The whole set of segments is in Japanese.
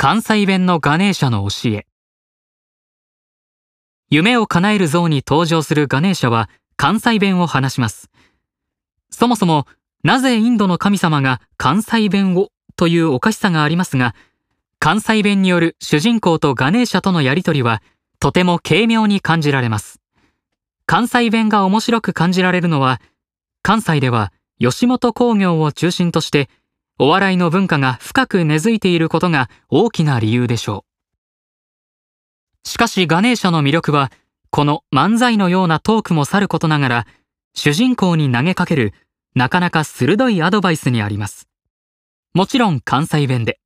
関西弁のガネーシャの教え。夢を叶える像に登場するガネーシャは関西弁を話します。そもそもなぜインドの神様が関西弁をというおかしさがありますが関西弁による主人公とガネーシャとのやりとりはとても軽妙に感じられます。関西弁が面白く感じられるのは関西では吉本興業を中心としてお笑いの文化が深く根付いていることが大きな理由でしょう。しかしガネーシャの魅力はこの漫才のようなトークもさることながら主人公に投げかけるなかなか鋭いアドバイスにあります。もちろん関西弁で。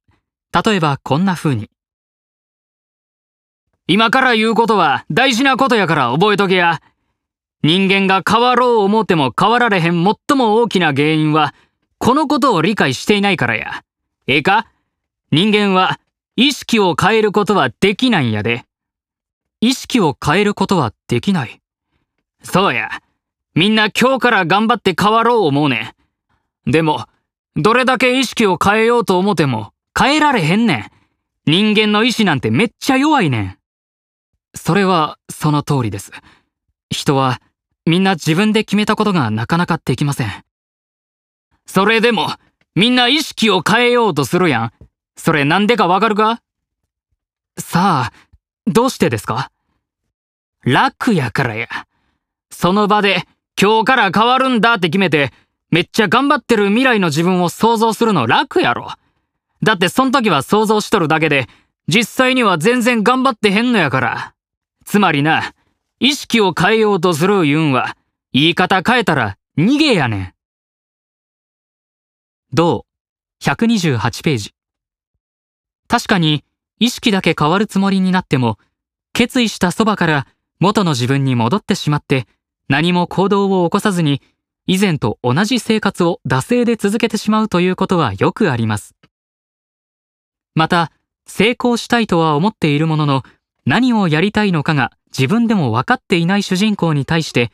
例えばこんな風に。今から言うことは大事なことやから覚えとけや。人間が変わろう思っても変わられへん最も大きな原因は、このことを理解していないからや。ええか？人間は意識を変えることはできないんやで。意識を変えることはできない。そうや。みんな今日から頑張って変わろう思うねん。でも、どれだけ意識を変えようと思ても変えられへんねん。人間の意志なんてめっちゃ弱いねん。それはその通りです。人はみんな自分で決めたことがなかなかできません。それでも、みんな意識を変えようとするやん。それなんでかわかるか？さあ、どうしてですか？楽やからや。その場で、今日から変わるんだって決めて、めっちゃ頑張ってる未来の自分を想像するの楽やろ。だってそん時は想像しとるだけで、実際には全然頑張ってへんのやから。つまりな、意識を変えようとする言うんは、言い方変えたら逃げやねん。同128ページ。確かに意識だけ変わるつもりになっても、決意したそばから元の自分に戻ってしまって何も行動を起こさずに以前と同じ生活を惰性で続けてしまうということはよくあります。また、成功したいとは思っているものの何をやりたいのかが自分でも分かっていない主人公に対して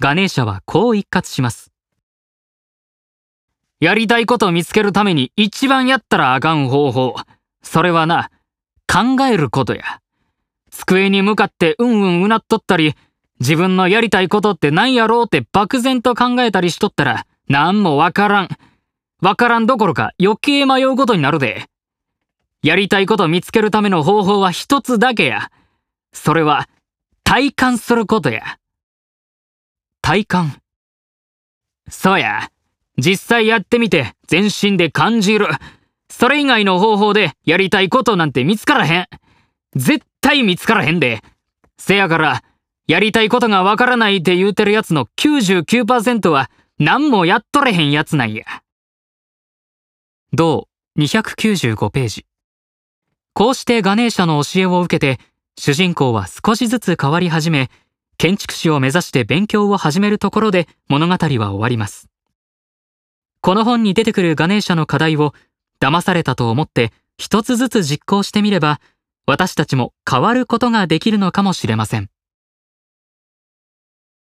ガネーシャはこう一括します。やりたいことを見つけるために一番やったらあかん方法。それはな、考えることや。机に向かってうんうんうなっとったり、自分のやりたいことって何やろうって漠然と考えたりしとったら、なんもわからん。わからんどころか余計迷うことになるで。やりたいことを見つけるための方法は一つだけや。それは、体感することや。体感そうや。実際やってみて全身で感じる。それ以外の方法でやりたいことなんて見つからへん。絶対見つからへんで。せやから、やりたいことがわからないって言うてるやつの99%は何もやっとれへんやつなんや。同295ページ。こうしてガネーシャの教えを受けて、主人公は少しずつ変わり始め、建築士を目指して勉強を始めるところで物語は終わります。この本に出てくるガネーシャの課題を騙されたと思って一つずつ実行してみれば、私たちも変わることができるのかもしれません。